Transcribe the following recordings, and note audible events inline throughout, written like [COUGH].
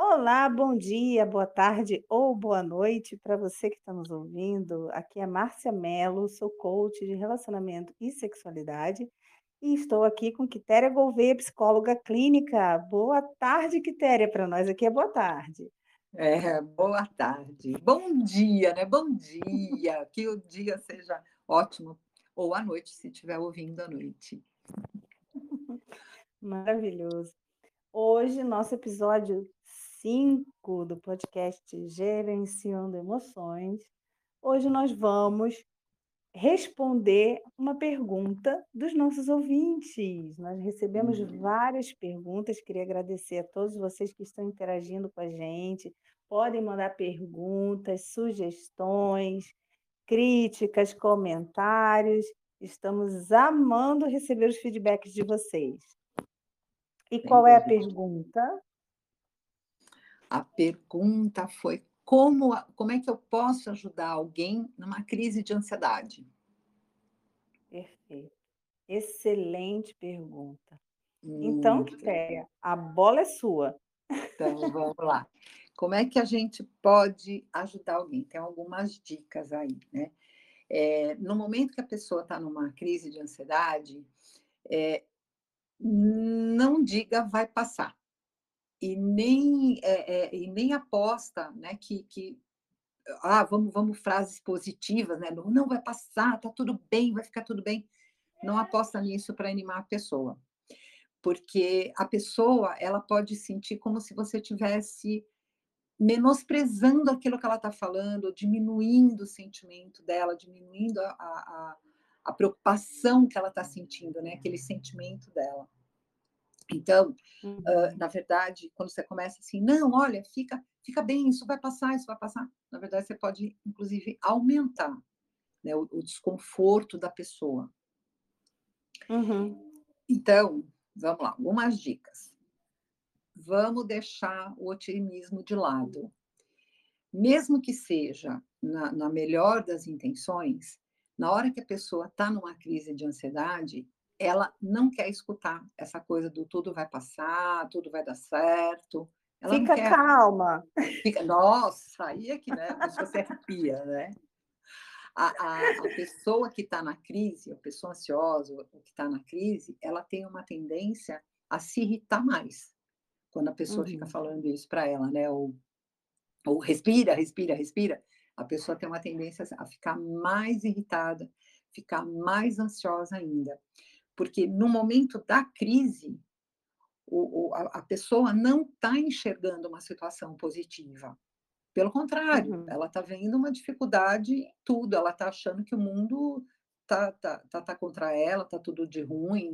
Olá, bom dia, boa tarde ou boa noite para você que está nos ouvindo. Aqui é Márcia Mello, sou coach de relacionamento e sexualidade e estou aqui com Quitéria Gouveia, psicóloga clínica. Boa tarde, Quitéria, para nós aqui é boa tarde. É, boa tarde. Bom dia, né? Bom dia. Que o dia seja ótimo. Ou à noite, se estiver ouvindo à noite. [LAUGHS] Maravilhoso. Hoje, nosso episódio 5 do podcast Gerenciando Emoções. Hoje nós vamos responder uma pergunta dos nossos ouvintes. Nós recebemos Uhum. várias perguntas, queria agradecer a todos vocês que estão interagindo com a gente. Podem mandar perguntas, sugestões, críticas, comentários. Estamos amando receber os feedbacks de vocês. E qual é a pergunta? A pergunta foi como, como é que eu posso ajudar alguém numa crise de ansiedade? Perfeito. Excelente pergunta. Então, Muito bem. Quitéria, a bola é sua. Então, vamos lá. Como é que a gente pode ajudar alguém? Tem algumas dicas aí, né? É, no momento que a pessoa está numa crise de ansiedade, é, não diga vai passar. E nem, é, é, e nem aposta né, que, que ah, vamos, vamos frases positivas, né? Não, vai passar, tá tudo bem, vai ficar tudo bem. Não aposta nisso para animar a pessoa. Porque a pessoa, ela pode sentir como se você tivesse menosprezando aquilo que ela está falando, diminuindo o sentimento dela, diminuindo a, a, a preocupação que ela está sentindo, né? Aquele sentimento dela. Então, Uhum. Uh, na verdade, quando você começa assim, não, olha, fica, fica bem, isso vai passar, isso vai passar. Na verdade, você pode, inclusive, aumentar né, o, o, desconforto da pessoa. Uhum. Então, vamos lá, algumas dicas. Vamos deixar o otimismo de lado. Mesmo que seja na, na melhor das intenções, na hora que a pessoa está numa crise de ansiedade, ela não quer escutar essa coisa do tudo vai passar, tudo vai dar certo. Ela Fica quer... calma. Fica... Nossa, aí é que né, a pessoa se arrepia, né? A, a, a pessoa que está na crise, a pessoa ansiosa, que está na crise, ela tem uma tendência a se irritar mais quando a pessoa uhum. fica falando isso para ela, né? Ou, ou respira, respira, respira. A pessoa tem uma tendência a ficar mais irritada, ficar mais ansiosa ainda porque no momento da crise, o, o, a, a, pessoa não está enxergando uma situação positiva. Pelo contrário, uhum. ela está vendo uma dificuldade em tudo, ela está achando que o mundo está tá, tá, tá contra ela, está tudo de ruim,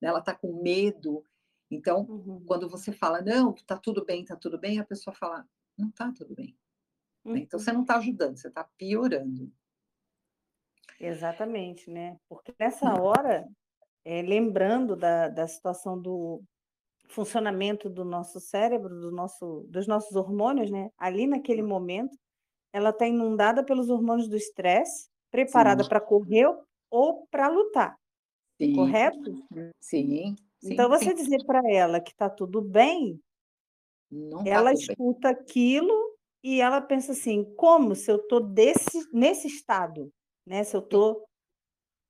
né? ela está com medo. Então, uhum. quando você fala, não, está tudo bem, está tudo bem, a pessoa fala, não está tudo bem. Uhum. Então, você não está ajudando, você está piorando. Exatamente, né? Porque nessa hora é, lembrando da, da situação do funcionamento do nosso cérebro, do nosso, dos nossos hormônios, né? Ali naquele momento, ela está inundada pelos hormônios do estresse, preparada para correr ou para lutar. Sim. Correto? Sim. sim então, você sim. dizer para ela que está tudo bem, Não ela tá escuta bem. aquilo e ela pensa assim: como se eu estou nesse estado? Né? Se eu estou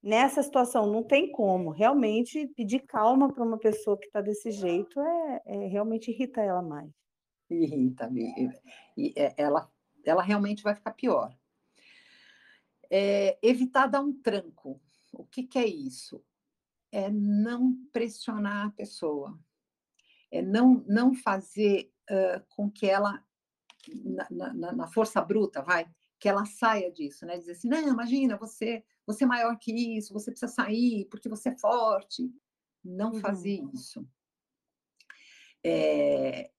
nessa situação não tem como. Realmente, pedir calma para uma pessoa que está desse jeito é, é, realmente irrita ela mais. Irrita, e ela, ela realmente vai ficar pior. É, evitar dar um tranco. O que, que é isso? É não pressionar a pessoa. É não, não fazer uh, com que ela, na, na, na força bruta, vai, que ela saia disso, né? Dizer assim, não, imagina, você, você é maior que isso, você precisa sair porque você é forte. Não uhum. fazer isso. É...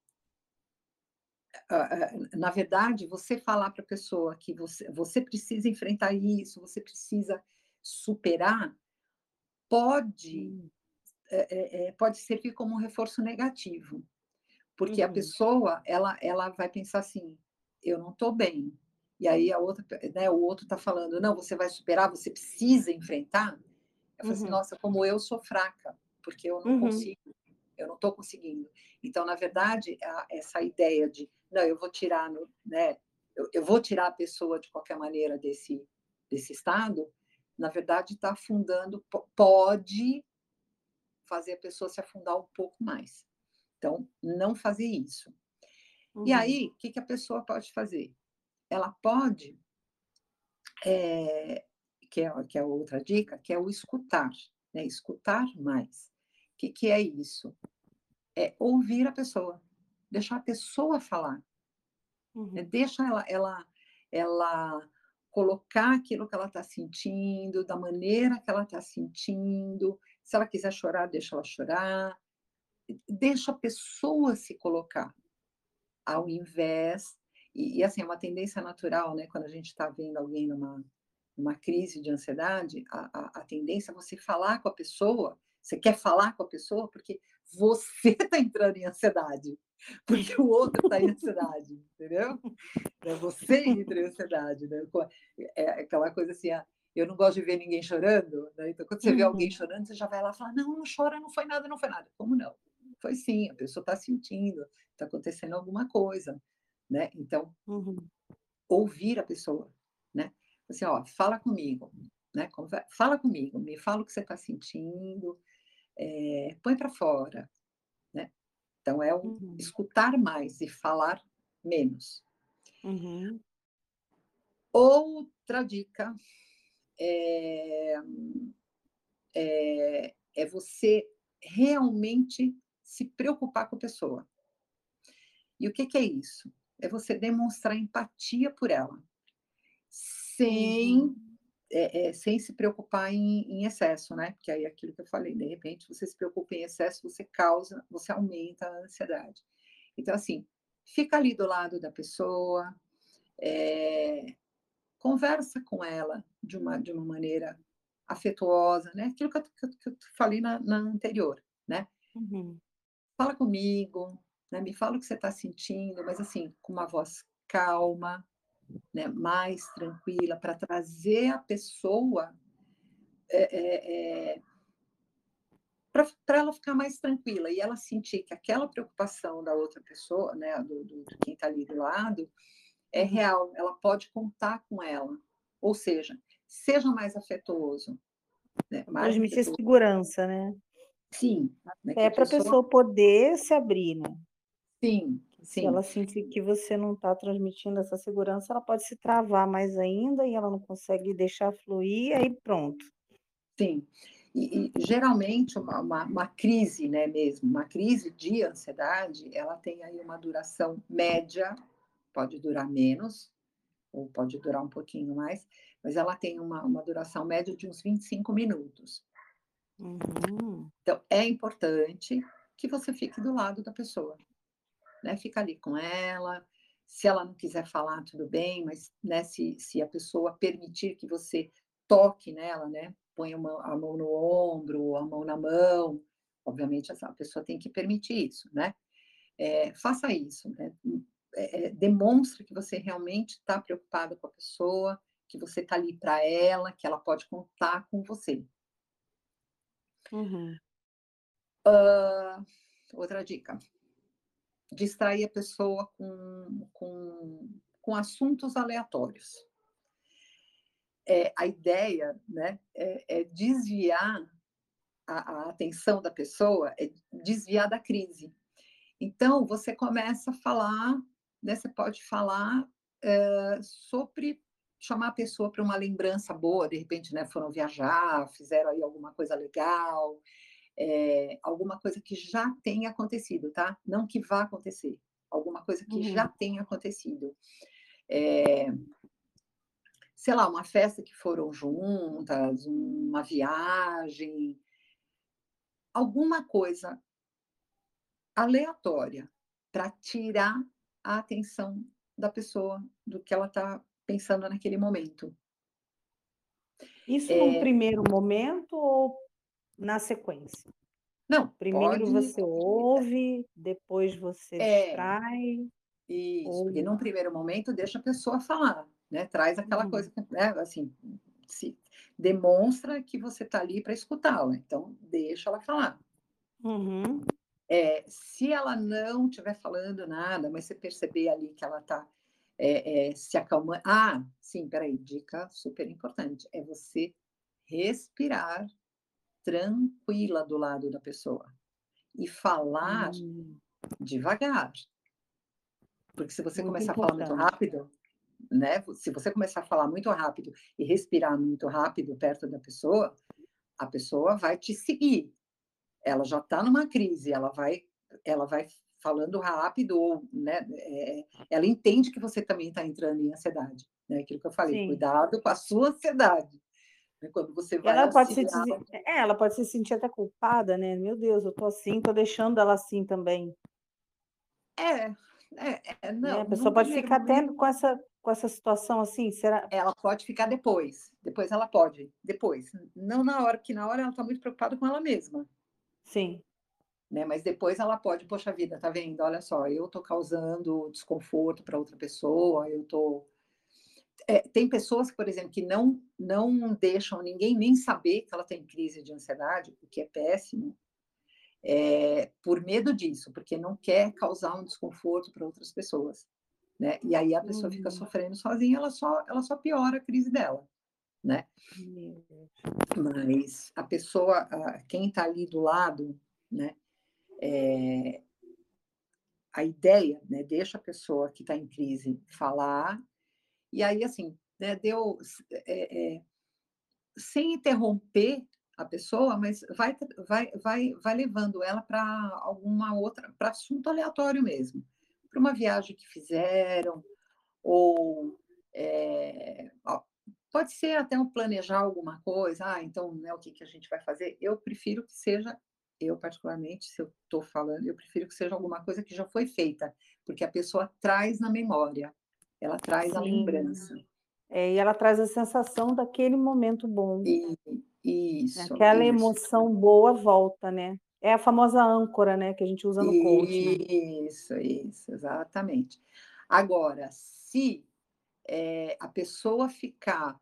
Na verdade, você falar para a pessoa que você, você precisa enfrentar isso, você precisa superar, pode, uhum. é, é, pode servir como um reforço negativo. Porque uhum. a pessoa, ela, ela vai pensar assim, eu não estou bem, e aí a outra, né, o outro está falando, não, você vai superar, você precisa enfrentar. Eu falo assim, Uhum. nossa, como eu sou fraca, porque eu não Uhum. consigo, eu não estou conseguindo. Então, na verdade, a, essa ideia de, não, eu vou tirar, no, né, eu, eu, vou tirar a pessoa de qualquer maneira desse, desse estado, na verdade, está afundando, pode fazer a pessoa se afundar um pouco mais. Então, não fazer isso. Uhum. E aí, o que, que a pessoa pode fazer? Ela pode, é, que, é, que é outra dica, que é o escutar, né? escutar mais. O que, que é isso? É ouvir a pessoa, deixar a pessoa falar. Uhum. Né? Deixa ela, ela, ela colocar aquilo que ela está sentindo, da maneira que ela está sentindo. Se ela quiser chorar, deixa ela chorar. Deixa a pessoa se colocar, ao invés. E, e assim, é uma tendência natural, né? Quando a gente está vendo alguém numa, numa crise de ansiedade, a, a, a tendência é você falar com a pessoa. Você quer falar com a pessoa porque você está [LAUGHS] entrando em ansiedade porque o outro está em ansiedade, entendeu? É você entra em ansiedade, né? É aquela coisa assim, ah, eu não gosto de ver ninguém chorando, né? Então, quando você uhum. vê alguém uhum. chorando, você já vai lá e fala, não, não chora, não foi nada, não foi nada. Como não? Foi sim, a pessoa está sentindo, está acontecendo alguma coisa, né? Então, uhum. ouvir a pessoa, né? Assim, ó, fala comigo, né? Fala comigo, me fala o que você está sentindo, é, põe para fora, então, é o uhum. escutar mais e falar menos. Uhum. Outra dica é, é, é, você realmente se preocupar com a pessoa. E o que, que é isso? É você demonstrar empatia por ela, sem uhum é, é, sem se preocupar em, em, excesso, né? Porque aí é aquilo que eu falei, de repente você se preocupa em excesso, você causa, você aumenta a ansiedade. Então, assim, fica ali do lado da pessoa, é, conversa com ela de uma, de uma maneira afetuosa, né? Aquilo que eu, que eu, que eu falei na, na, anterior, né? Uhum. Fala comigo, né? Me fala o que você está sentindo, mas assim, com uma voz calma, né, mais tranquila, para trazer a pessoa é, é, é para ela ficar mais tranquila e ela sentir que aquela preocupação da outra pessoa, né, do, do, do quem está ali do lado, é uhum. real, ela pode contar com ela. Ou seja, seja mais afetuoso. Né, mais Transmitir afetuoso. segurança, né? Sim. Né, é para a pessoa... pessoa poder se abrir, né? Sim, se ela sentir que você não está transmitindo essa segurança, ela pode se travar mais ainda e ela não consegue deixar fluir, aí pronto. Sim. E, e geralmente uma, uma, uma, crise, né, mesmo, uma crise de ansiedade, ela tem aí uma duração média, pode durar menos, ou pode durar um pouquinho mais, mas ela tem uma, uma duração média de uns 25 minutos. Uhum. Então, é importante que você fique do lado da pessoa né? Fica ali com ela. Se ela não quiser falar, tudo bem, mas né, se, se a pessoa permitir que você toque nela, né? Põe uma, a mão no ombro, a mão na mão, obviamente essa pessoa tem que permitir isso, né? É, faça isso, né? É, é demonstre que você realmente está preocupado com a pessoa, que você está ali para ela, que ela pode contar com você. Uhum. Uh, outra dica distrair a pessoa com, com, com assuntos aleatórios. É, a ideia né, é, é desviar a, a, atenção da pessoa, é desviar da crise. Então, você começa a falar, né, você pode falar é, sobre chamar a pessoa para uma lembrança boa, de repente, né, foram viajar, fizeram aí alguma coisa legal, é, alguma coisa que já tenha acontecido, tá? Não que vá acontecer, alguma coisa que uhum. já tenha acontecido. É, sei lá, uma festa que foram juntas, uma viagem, alguma coisa aleatória para tirar a atenção da pessoa do que ela está pensando naquele momento. Isso é... no primeiro momento ou na sequência. Não, Primeiro pode... você ouve, depois você é, distrai. Isso, ou... porque num primeiro momento deixa a pessoa falar, né? Traz aquela uhum. coisa, né? Assim, se demonstra que você está ali para escutá-la, então deixa ela falar. Uhum. É, se ela não estiver falando nada, mas você perceber ali que ela está é, é, se acalmando. Ah, sim, peraí, dica super importante: é você respirar tranquila do lado da pessoa e falar hum. devagar. Porque se você muito começar importante. a falar muito rápido, né? Se você começar a falar muito rápido e respirar muito rápido perto da pessoa, a pessoa vai te seguir. Ela já está numa crise, ela vai, ela vai falando rápido, ou, né? É, ela entende que você também está entrando em ansiedade, né? Aquilo que eu falei, Sim. cuidado com a sua ansiedade. Né? Quando você vai ela pode se é, ela pode se sentir até culpada, né? Meu Deus, eu tô assim, tô deixando ela assim também. É, é, é não. Né? A pessoa pode ficar até com essa com essa situação assim? Será? Ela pode ficar depois. Depois ela pode. Depois. Não na hora, que na hora ela está muito preocupada com ela mesma. Sim. Né? Mas depois ela pode, poxa vida, tá vendo? Olha só, eu tô causando desconforto para outra pessoa, eu tô. É, tem pessoas, por exemplo, que não, não deixam ninguém nem saber que ela tem crise de ansiedade, o que é péssimo, é, por medo disso, porque não quer causar um desconforto para outras pessoas. Né? E aí a pessoa uhum. fica sofrendo sozinha, ela só, ela só piora a crise dela, né? Mas a pessoa, quem está ali do lado, né? É, a ideia, né? Deixa a pessoa que está em crise falar e aí assim, né? Deu é, é, sem interromper a pessoa, mas vai, vai, vai, vai levando ela para alguma outra, para assunto aleatório mesmo para uma viagem que fizeram, ou é, pode ser até um planejar alguma coisa, ah, então né, o que, que a gente vai fazer? Eu prefiro que seja, eu particularmente, se eu estou falando, eu prefiro que seja alguma coisa que já foi feita, porque a pessoa traz na memória, ela traz Sim. a lembrança. É, e ela traz a sensação daquele momento bom. E, isso. Aquela isso. emoção boa volta, né? É a famosa âncora, né, que a gente usa no coaching. Né? Isso, isso, exatamente. Agora, se é, a pessoa ficar,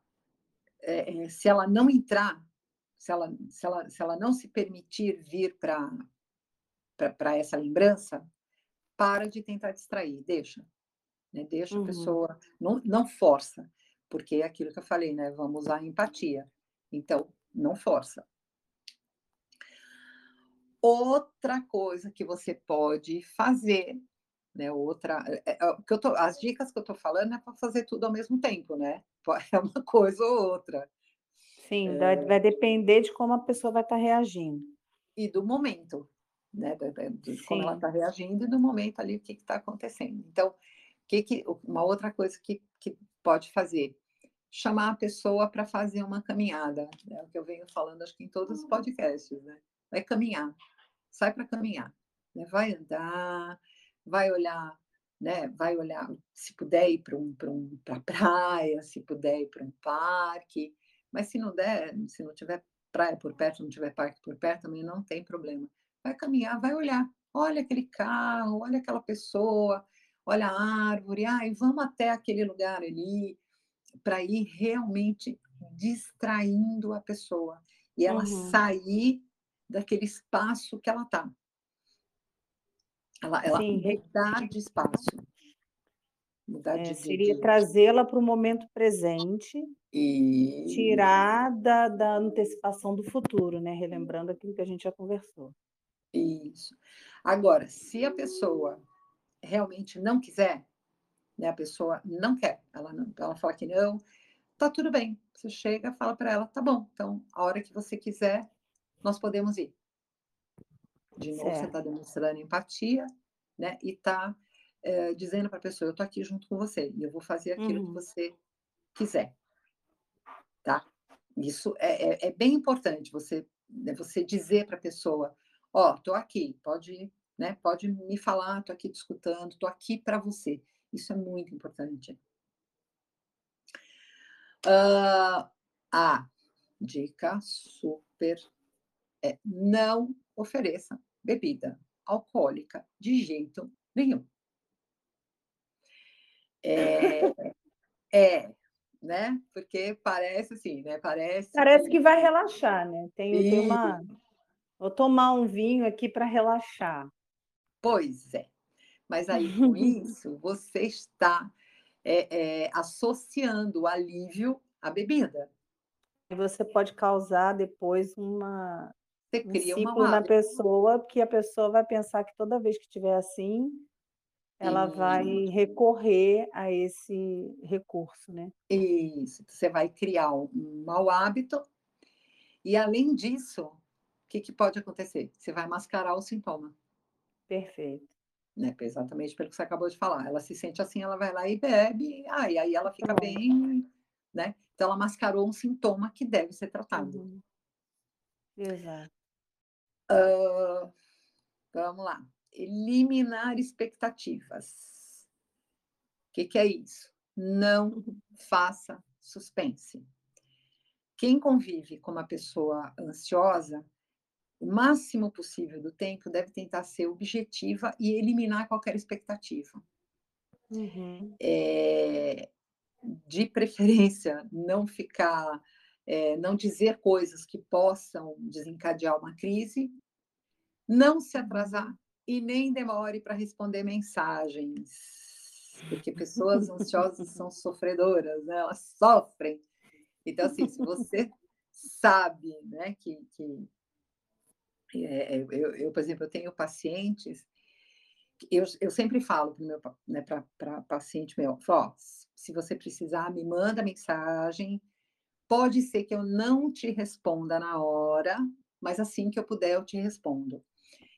é, se ela não entrar, se ela, se ela, se ela não se permitir vir para essa lembrança, para de tentar distrair, deixa. Né? Deixa uhum. a pessoa, não, não força, porque é aquilo que eu falei, né? Vamos usar a empatia. Então, não força. Outra coisa que você pode fazer, né? Outra, é, é, que eu tô, as dicas que eu estou falando é para fazer tudo ao mesmo tempo, né? [LAUGHS] É uma coisa ou outra. Sim, é... vai depender de como a pessoa vai estar tá reagindo. E do momento, né? De, de como ela está reagindo e do momento ali o que está acontecendo. Então, que que, uma outra coisa que, que pode fazer chamar a pessoa para fazer uma caminhada, é o que eu venho falando, acho que em todos os hum. podcasts, né? Vai caminhar, sai para caminhar, né? vai andar, vai olhar, né? Vai olhar, se puder ir para um, para um, pra praia, se puder ir para um parque, mas se não der, se não tiver praia por perto, não tiver parque por perto, também não tem problema. Vai caminhar, vai olhar, olha aquele carro, olha aquela pessoa, olha a árvore, ai, vamos até aquele lugar ali, para ir realmente distraindo a pessoa e ela uhum. sair daquele espaço que ela está. Ela, ela mudar de espaço. Mudar é, de, seria de... trazê-la para o momento presente e tirar da, da antecipação do futuro, né? Relembrando aquilo que a gente já conversou. Isso. Agora, se a pessoa realmente não quiser, né? A pessoa não quer, ela não, ela fala que não, tá tudo bem. Você chega, fala para ela, tá bom. Então, a hora que você quiser, nós podemos ir. De novo, certo. você está demonstrando empatia, né? E está é, dizendo para a pessoa, eu estou aqui junto com você e eu vou fazer aquilo uhum. que você quiser, tá? Isso é, é, é bem importante você, né, você dizer para a pessoa, ó, oh, estou aqui, pode, né? Pode me falar, estou aqui te escutando, estou aqui para você. Isso é muito importante. Uh, a dica super é não ofereça bebida alcoólica de jeito nenhum. É, é, né? Porque parece assim, né? Parece. Parece que, que vai relaxar, né? Tem, tem uma. Vou tomar um vinho aqui para relaxar. Pois é. Mas aí, [LAUGHS] com isso, você está é, é, associando o alívio à bebida. E você pode causar depois uma, você um cria uma ciclo na pessoa, que a pessoa vai pensar que toda vez que estiver assim, ela vai recorrer a esse recurso, né? isso. Você vai criar um um mau hábito e, além disso, o que, que pode acontecer? Você vai mascarar o sintoma. Perfeito. né? Exatamente pelo que você acabou de falar. Ela se sente assim, ela vai lá e bebe, ah, e aí ela fica bem, né? Então ela mascarou um sintoma que deve ser tratado. Uhum. Exato. Ah, vamos lá. Eliminar expectativas. O que, que é isso? Não faça suspense. Quem convive com uma pessoa ansiosa, o máximo possível do tempo deve tentar ser objetiva e eliminar qualquer expectativa. Uhum. É, de preferência, não ficar, é, não dizer coisas que possam desencadear uma crise, não se atrasar e nem demore para responder mensagens, porque pessoas ansiosas são sofredoras, né? elas sofrem. Então, assim, se você sabe né, que, que é, eu, eu, por exemplo, eu tenho pacientes, eu, eu sempre falo para meu, né, para paciente meu, ó, se você precisar, me manda mensagem. Pode ser que eu não te responda na hora, mas assim que eu puder, eu te respondo.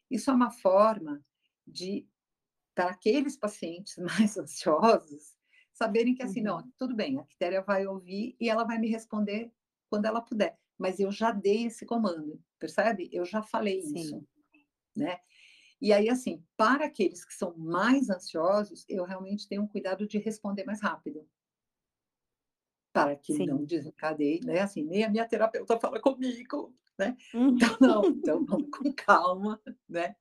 Isso é uma forma de, para aqueles pacientes [LAUGHS] mais ansiosos, saberem que assim, não, tudo bem, a Quitéria vai ouvir e ela vai me responder quando ela puder. Mas eu já dei esse comando, percebe? Eu já falei Sim. isso, né? E aí, assim, para aqueles que são mais ansiosos, eu realmente tenho um cuidado de responder mais rápido. Para que Sim. não desencadeie, né? Assim, nem a minha terapeuta fala comigo, né? Uhum. Então, não, então vamos com calma, né?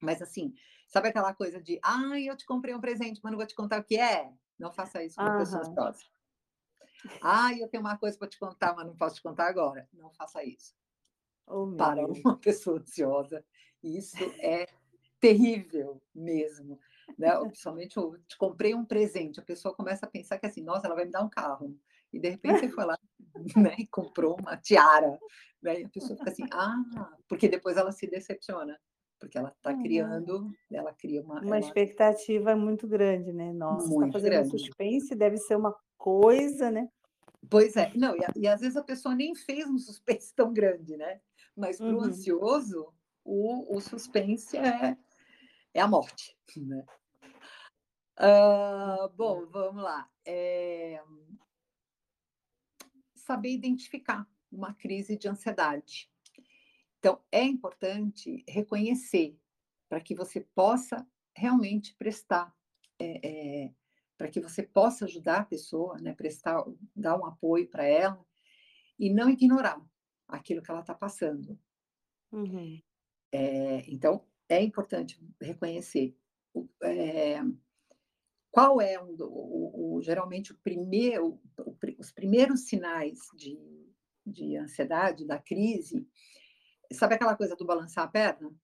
Mas assim, sabe aquela coisa de, ai, eu te comprei um presente, mas não vou te contar o que é? Não faça isso com uma pessoa Aham. Ai, eu tenho uma coisa para te contar, mas não posso te contar agora. Não faça isso. Oh, Para Deus. uma [LAUGHS] pessoa ansiosa, isso é terrível mesmo. Né? Principalmente, eu te comprei um presente, a pessoa começa a pensar que assim, nossa, ela vai me dar um carro. E de repente você foi lá [LAUGHS] né, e comprou uma tiara. Né? E a pessoa fica assim, ah, porque depois ela se decepciona. Porque ela está Uhum. criando, ela cria uma. Uma ela- expectativa muito grande, né? Nossa, está fazendo grande. suspense, deve ser uma coisa, né? Pois é, não, e, e às vezes a pessoa nem fez um [LAUGHS] suspense tão grande, né? Mas para o Uhum. ansioso, o, o suspense é, é a morte, [LAUGHS] né? Ah, bom, vamos lá. É, Saber identificar uma crise de ansiedade. Então, é importante reconhecer para que você possa realmente prestar, é, é, para que você possa ajudar a pessoa, né, prestar, dar um apoio para ela e não ignorar aquilo que ela está passando. Uhum. É, então, é importante reconhecer é, qual é um o, o- geralmente o primeiro, o os primeiros sinais de, de ansiedade, da crise. Sabe aquela coisa do balançar a perna?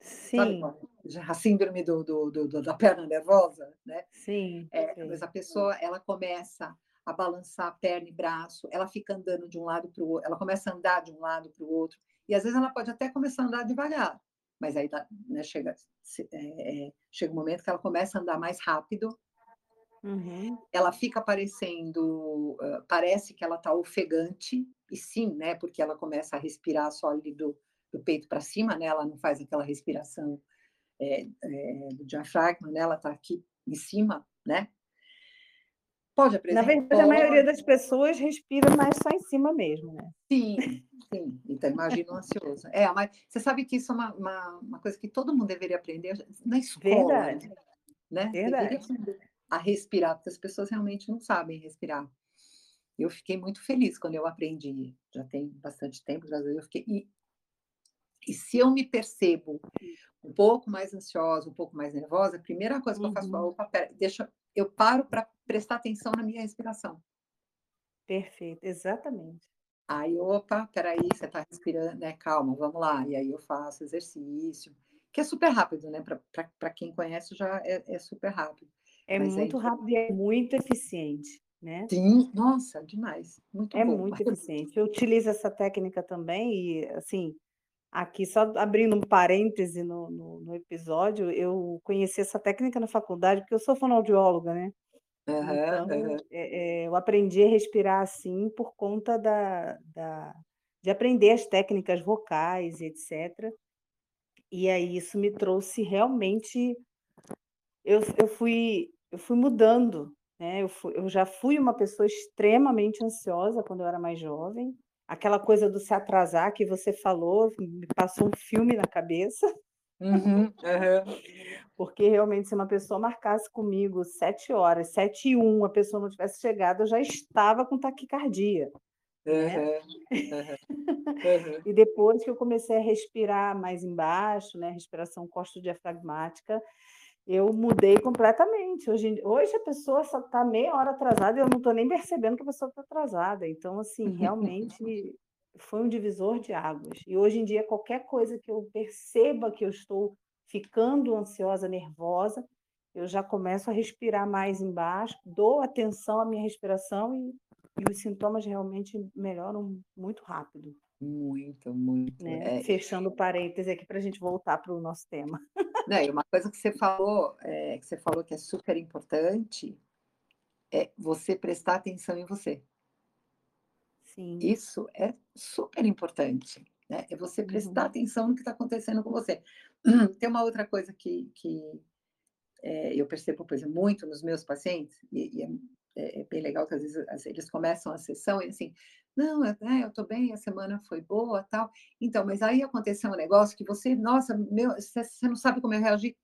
Sabe Sim? Já A síndrome do, do- do- da perna nervosa, né? sim, É, sei. mas a pessoa, ela começa a balançar perna e braço, ela fica andando de um lado para o outro, ela começa a andar de um lado para o outro, e às vezes ela pode até começar a andar devagar, mas aí dá- né, chega, é, é, chega um momento que ela começa a andar mais rápido, Uhum. ela fica parecendo, parece que ela está ofegante, e sim, né, porque ela começa a respirar só ali do, peito para cima, né, ela não faz aquela respiração é, é, do diafragma, né, ela está aqui em cima, né, Pode Na apresentar? verdade, a maioria das pessoas respira mais só em cima mesmo, né? Sim, sim. Então, imagina o ansioso. É, mas você sabe que isso é uma, uma, uma coisa que todo mundo deveria aprender na escola, Verdade, né? Deveria verdade. a respirar, porque as pessoas realmente não sabem respirar. Eu fiquei muito feliz quando eu aprendi. Já tem bastante tempo, eu fiquei. E, e se eu me percebo um pouco mais ansiosa, um pouco mais nervosa, a primeira coisa que eu faço é, Uhum. opa, pera, deixa, eu paro para prestar atenção na minha respiração. Perfeito, exatamente. Aí, opa, peraí, você está respirando, né? Calma, vamos lá. E aí eu faço exercício. que é super rápido, né? Para quem conhece já é, é super rápido. É Mas muito aí... rápido e é muito eficiente, né? Sim, nossa, demais. Muito é bom. muito eficiente. Eu utilizo essa técnica também e, assim, aqui só abrindo um parêntese no, no, no episódio, eu conheci essa técnica na faculdade porque eu sou fonoaudióloga, né? Uhum, então, uhum. É, é, eu aprendi a respirar assim por conta da, da, de aprender as técnicas vocais, etc. E aí isso me trouxe realmente. Eu, eu, fui, eu fui mudando. Né? Eu, fui, eu já fui uma pessoa extremamente ansiosa quando eu era mais jovem. Aquela coisa do se atrasar que você falou, me passou um filme na cabeça. Uhum, uhum. Porque realmente, se uma pessoa marcasse comigo sete horas, sete e um, a pessoa não tivesse chegado, eu já estava com taquicardia. Né? Uhum, e depois que eu comecei a respirar mais embaixo, né, respiração costo-diafragmática, eu mudei completamente. Hoje, hoje a pessoa só está meia hora atrasada e eu não estou nem percebendo que a pessoa está atrasada. Então, assim, realmente [LAUGHS] foi um divisor de águas. E hoje em dia, qualquer coisa que eu perceba que eu estou ficando ansiosa, nervosa, eu já começo a respirar mais embaixo, dou atenção à minha respiração e e os sintomas realmente melhoram muito rápido. Muito, muito. Né? É... Fechando parêntese aqui para a gente voltar para o nosso tema. Não, e uma coisa que você falou, é, que você falou que é super importante, é você prestar atenção em você. Sim. Isso é super importante. Né? É você prestar uhum. atenção no que está acontecendo com você. [CLEARS THROAT] Tem uma outra coisa que, que é, eu percebo, por exemplo, muito nos meus pacientes, e, e é é, é, bem legal que às vezes eles começam a sessão e assim, não, é, eu estou bem, a semana foi boa, tal. Então, mas aí aconteceu um negócio que você, nossa, meu, você, não sabe como eu reagir.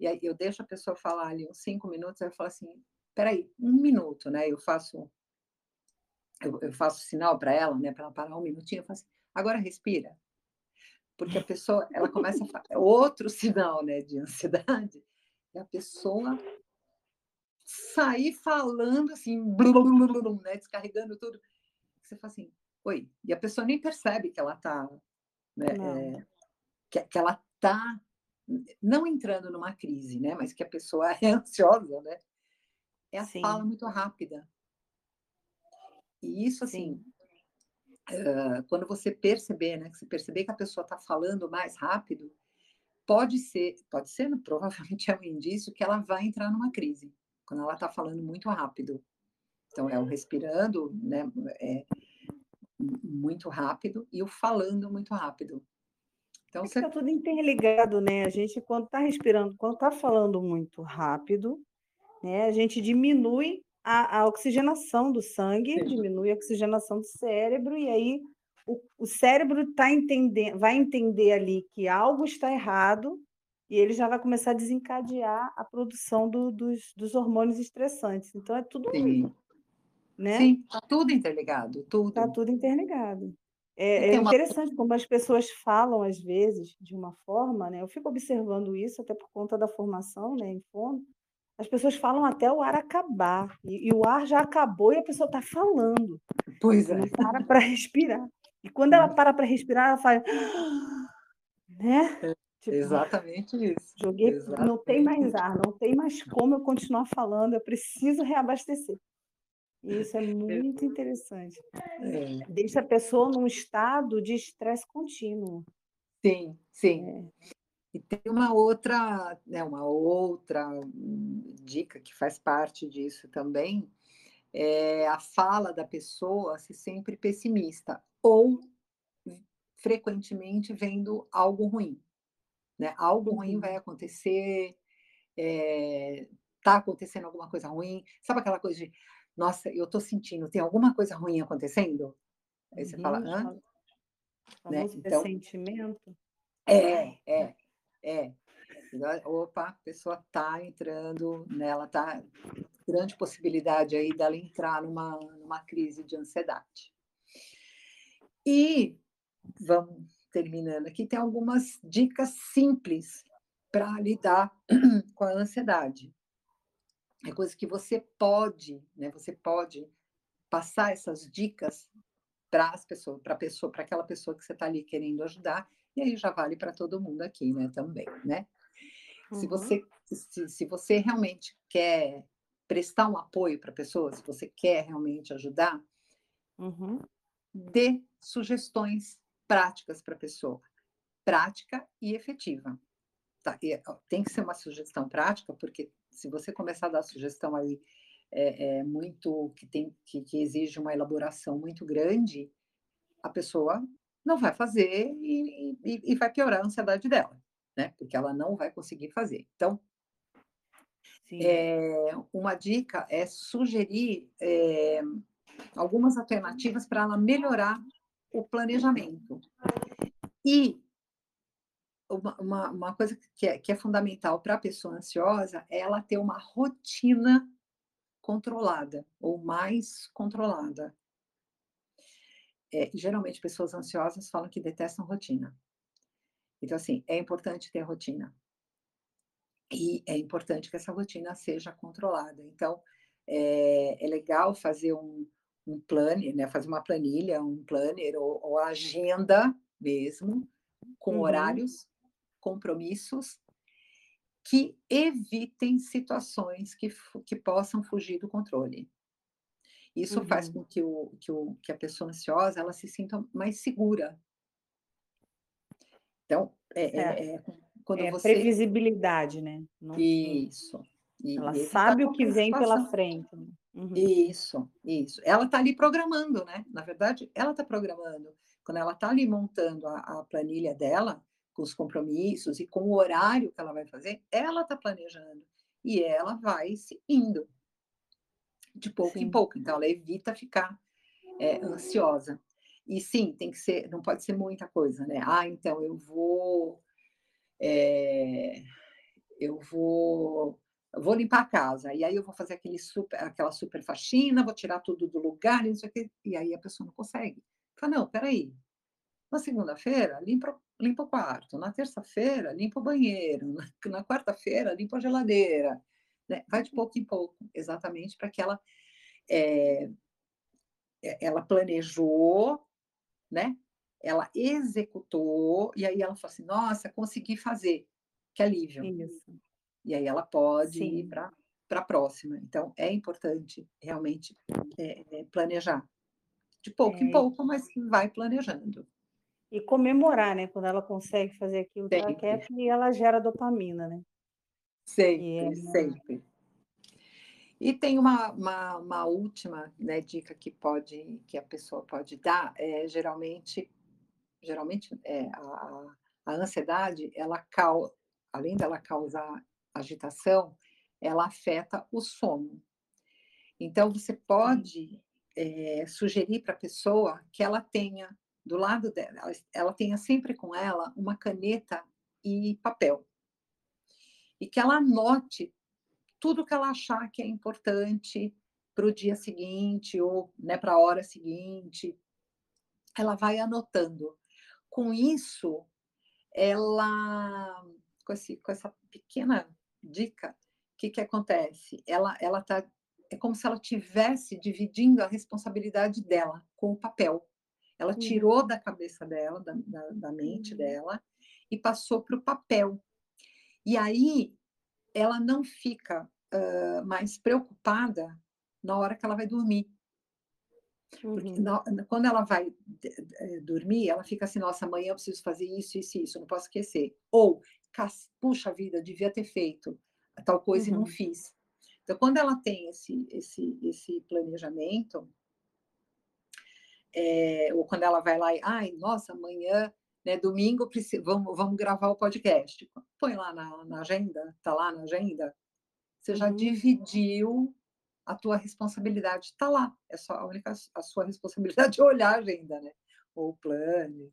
E aí eu deixo a pessoa falar ali uns cinco minutos, eu falo assim, peraí, um minuto, né? Eu faço, eu, eu faço sinal para ela, né? Para ela parar um minutinho, eu falo assim, agora respira. Porque a pessoa, ela começa a falar, é outro [LAUGHS] sinal, né, de ansiedade, e a pessoa sair falando assim, blum, blum, né, descarregando tudo. Você fala assim, oi, e a pessoa nem percebe que ela está, né, é, que, que ela está não entrando numa crise, né, mas que a pessoa é [LAUGHS] ansiosa, né? É a Sim. fala muito rápida. E isso assim, uh, quando você perceber, né, que você perceber que a pessoa está falando mais rápido, pode ser, pode ser, provavelmente é um indício que ela vai entrar numa crise quando ela está falando muito rápido. Então, é o respirando né, é, muito rápido e o falando muito rápido. Então, é você... Está tudo interligado, né? A gente, quando está respirando, quando está falando muito rápido, né, a gente diminui a, a oxigenação do sangue, Sim. diminui a oxigenação do cérebro, e aí o, o cérebro tá entendendo, vai entender ali que algo está errado e ele já vai começar a desencadear a produção do, dos, dos, hormônios estressantes. Então é tudo Sim. Né? Sim, está tudo interligado, tudo. Está tudo interligado. É, é interessante uma... como as pessoas falam às vezes de uma forma, né? Eu fico observando isso até por conta da formação, né, em fundo. As pessoas falam até o ar acabar e, e o ar já acabou e a pessoa está falando. Pois é. Não para para respirar. E quando ela para para respirar, ela faz, né? É. Tipo, Exatamente isso. Joguei, Exatamente. não tem mais ar, não tem mais como eu continuar falando, eu preciso reabastecer. Isso é muito interessante. É. Deixa a pessoa num estado de estresse contínuo. Sim, sim. É. E tem uma outra, né, uma outra dica que faz parte disso também, é a fala da pessoa ser sempre pessimista ou frequentemente vendo algo ruim. Né? Algo uhum. ruim vai acontecer, está eh, acontecendo alguma coisa ruim. Sabe aquela coisa de, nossa, eu estou sentindo, tem alguma coisa ruim acontecendo? Aí você uhum. fala, hã? Né? Então, sentimento. É, é, é. Opa, a pessoa está entrando, né? ela está grande possibilidade aí dela entrar numa, numa crise de ansiedade. E vamos terminando aqui, tem algumas dicas simples para lidar [CLEARS THROAT] com a ansiedade. É coisa que você pode, né? Você pode passar essas dicas para as pessoas, para pessoa, para aquela pessoa que você está ali querendo ajudar E aí já vale para todo mundo aqui, né, também, né? Uhum. Se você se, se você realmente quer prestar um apoio para a pessoa, se você quer realmente ajudar, uhum. dê sugestões práticas para a pessoa, prática e efetiva. Tá? E, tem que ser uma sugestão prática, porque se você começar a dar sugestão aí é, é muito que tem que, que, exige uma elaboração muito grande, a pessoa não vai fazer e, e, e vai piorar a ansiedade dela, né? Porque ela não vai conseguir fazer. Então, é, uma dica é sugerir é, algumas alternativas para ela melhorar o planejamento. E uma, uma, uma coisa que é, que é fundamental para a pessoa ansiosa é ela ter uma rotina controlada ou mais controlada. É, geralmente, pessoas ansiosas falam que detestam rotina. Então, assim, é importante ter rotina. E é importante que essa rotina seja controlada. Então, é, é legal fazer um, um planner, né? fazer uma planilha, um planner ou, ou agenda mesmo, com uhum. horários, compromissos, que evitem situações que, que possam fugir do controle. Isso uhum. faz com que, o, que, o, que a pessoa ansiosa ela se sinta mais segura. Então, é, é, é quando é você... previsibilidade, né? Não, isso. E, ela sabe o que vem pela frente. Né? Uhum. Isso, isso. Ela está ali programando, né? Na verdade, ela está programando. Quando ela está ali montando a, a, planilha dela, com os compromissos e com o horário que ela vai fazer, ela está planejando. E ela vai se indo de pouco sim. em pouco. Então, ela evita ficar é, ansiosa. E sim, tem que ser, não pode ser muita coisa, né? Ah, então eu vou. É, eu vou vou limpar a casa, e aí eu vou fazer aquele super, aquela super faxina, vou tirar tudo do lugar, e, não sei o quê, e aí a pessoa não consegue. Fala, não, peraí, na segunda-feira, limpa, limpa o quarto, na terça-feira, limpa o banheiro, na, [LAUGHS] na quarta-feira, limpa a geladeira, né? vai de pouco em pouco, exatamente para que ela, é, ela planejou, né? ela executou, e aí ela fala assim, nossa, consegui fazer, que alívio. Isso. E aí ela pode Sim. ir para a próxima. Então, é importante realmente é, planejar. De pouco é. em pouco, mas vai planejando. E comemorar, né? Quando ela consegue fazer aquilo sempre. que ela quer, e ela gera dopamina, né? Sempre, é... sempre. E tem uma, uma, uma última né, dica que pode que a pessoa pode dar, é geralmente, geralmente é, a, a ansiedade, ela além dela causar agitação, ela afeta o sono. Então, você pode é, sugerir para a pessoa que ela tenha do lado dela, ela, ela tenha sempre com ela uma caneta e papel. E que ela anote tudo que ela achar que é importante para o dia seguinte ou né, para a hora seguinte. Ela vai anotando. Com isso, ela, com, esse, com essa pequena dica, o que, que acontece? Ela ela tá é como se ela tivesse dividindo a responsabilidade dela com o papel. Ela uhum. tirou da cabeça dela, da, da, da mente uhum. dela, e passou para o papel. E aí ela não fica uh, mais preocupada na hora que ela vai dormir. Uhum. na, quando ela vai dormir, ela fica assim: nossa, amanhã eu preciso fazer isso, isso, isso, não posso esquecer. Ou puxa vida, devia ter feito tal coisa uhum. e não uhum. fiz. Então, quando ela tem esse, esse, esse planejamento, é, ou quando ela vai lá e, ai, nossa, amanhã, né, domingo, vamos, vamos gravar o podcast. Põe lá na, na agenda, tá lá na agenda. Você já uhum. dividiu a tua responsabilidade, tá lá. É só a única a sua responsabilidade é olhar a agenda, né? Ou o plano.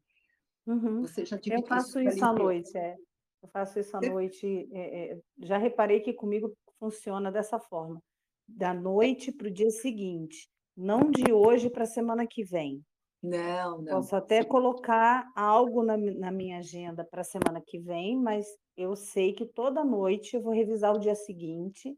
Uhum. Você já dividiu Eu faço isso, isso à noite, é. Eu faço isso à noite. É, é, já reparei que comigo funciona dessa forma. Da noite para o dia seguinte. Não de hoje para a semana que vem. Não, não. Posso até colocar algo na, na minha agenda para a semana que vem, mas eu sei que toda noite eu vou revisar o dia seguinte.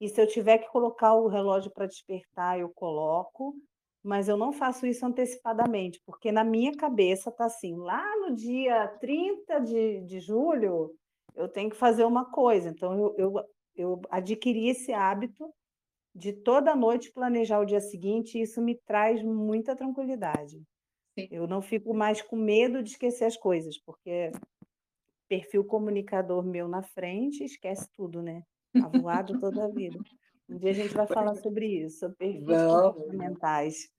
E se eu tiver que colocar o relógio para despertar, eu coloco. mas eu não faço isso antecipadamente, porque na minha cabeça está assim, lá no dia 30 de, de julho, eu tenho que fazer uma coisa. Então, eu, eu, eu adquiri esse hábito de toda noite planejar o dia seguinte, e isso me traz muita tranquilidade. Sim. Eu não fico mais com medo de esquecer as coisas, porque perfil comunicador meu na frente esquece tudo, né? Avoado toda a vida. Um dia a gente vai falar [LAUGHS] sobre isso, sobre perfis comportamentais.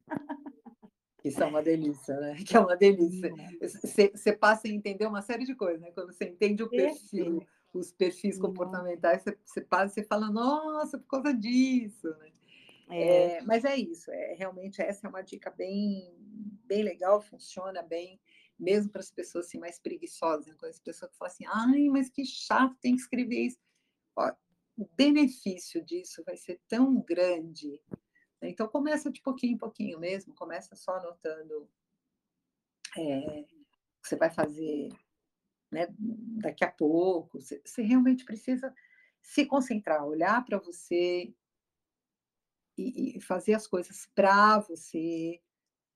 Isso é uma delícia, né? Que é uma [LAUGHS] delícia. Você, passa a entender uma série de coisas, né? Quando você entende o perfil, os perfis comportamentais, você, você passa, você fala, nossa, por causa disso, né? É. É, mas é isso, é realmente essa é uma dica bem, bem legal, funciona bem, mesmo para as pessoas assim, mais preguiçosas, né? as pessoas que falam assim, ai, mas que chato, tem que escrever isso. Ó, o benefício disso vai ser tão grande. Né? Então, começa de pouquinho em pouquinho mesmo, começa só anotando é, o que você vai fazer né, daqui a pouco. Você, realmente precisa se concentrar, olhar para você e, e, fazer as coisas para você,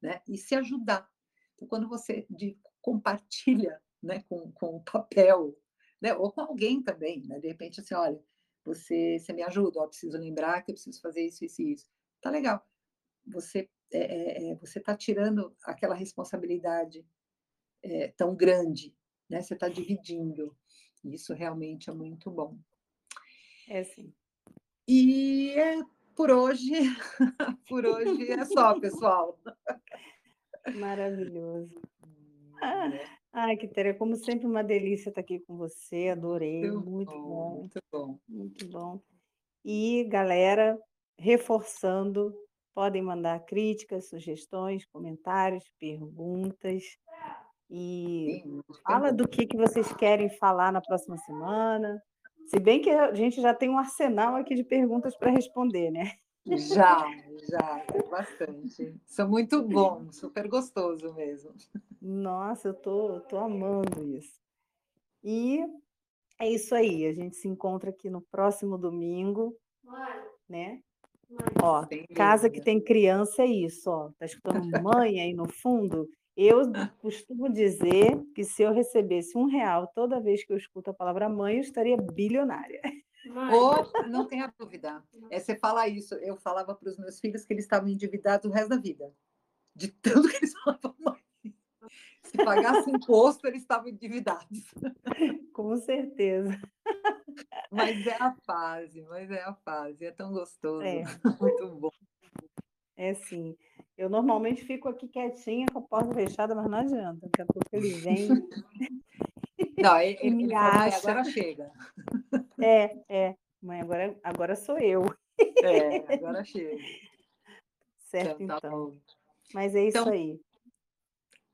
né? E se ajudar. Então, quando você de, compartilha né, com, com o papel, né, ou com alguém também, né? De repente, assim, olha, você, você me ajuda, ó, preciso lembrar que eu preciso fazer isso, isso e isso. Tá legal. Você é, é, é você está tirando aquela responsabilidade é, tão grande, né? Você está dividindo. Isso realmente é muito bom. É sim. E é, por hoje, [LAUGHS] por hoje é só, pessoal. Maravilhoso. Ah, ai, Quitéria, como sempre, uma delícia estar aqui com você, adorei, muito, muito bom, bom, muito bom. Muito bom. E, galera, reforçando, podem mandar críticas, sugestões, comentários, perguntas. E Sim, fala do que, que vocês querem falar na próxima semana. Se bem que a gente já tem um arsenal aqui de perguntas para responder, né? Já, já, bastante. São muito bom, super gostoso mesmo. Nossa, eu tô, tô amando isso. E é isso aí, a gente se encontra aqui no próximo domingo, né? Ó, casa que tem criança é isso, ó. Tá escutando mãe aí no fundo? Eu costumo dizer que se eu recebesse um real toda vez que eu escuto a palavra mãe, eu estaria bilionária. Ou, não tenha dúvida, é, você fala isso. Eu falava para os meus filhos que eles estavam endividados o resto da vida, de tanto que eles [LAUGHS] falavam mãe. Se pagasse imposto, eles estavam endividados. Com certeza. Mas é a fase, mas é a fase, é tão gostoso, é. [LAUGHS] muito bom. É sim. Eu normalmente fico aqui quietinha com a porta fechada, mas não adianta. Daqui a pouco ele vem. [LAUGHS] Não, ele, ele, ele acha. agora chega. É, é. Mãe, agora, agora sou eu. É, agora chega. Certo, então. Tá então. Mas é isso então, aí.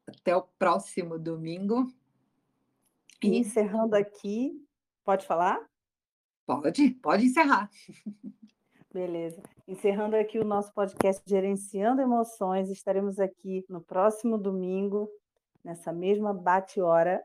Até o próximo domingo. E encerrando aqui, pode falar? Pode, pode encerrar. Beleza. Encerrando aqui o nosso podcast Gerenciando Emoções, estaremos aqui no próximo domingo, nessa mesma bate-hora.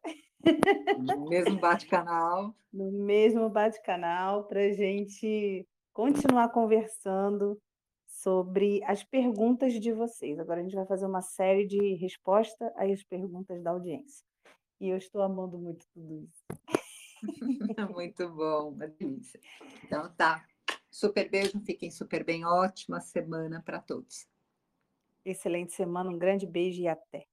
No mesmo bate-canal. [LAUGHS] No mesmo bate-canal, para a gente continuar conversando sobre as perguntas de vocês. Agora a gente vai fazer uma série de respostas às perguntas da audiência. E eu estou amando muito tudo isso. [LAUGHS] muito bom, uma delícia. Então tá. Super beijo, fiquem super bem. Ótima semana para todos. Excelente semana, um grande beijo e até.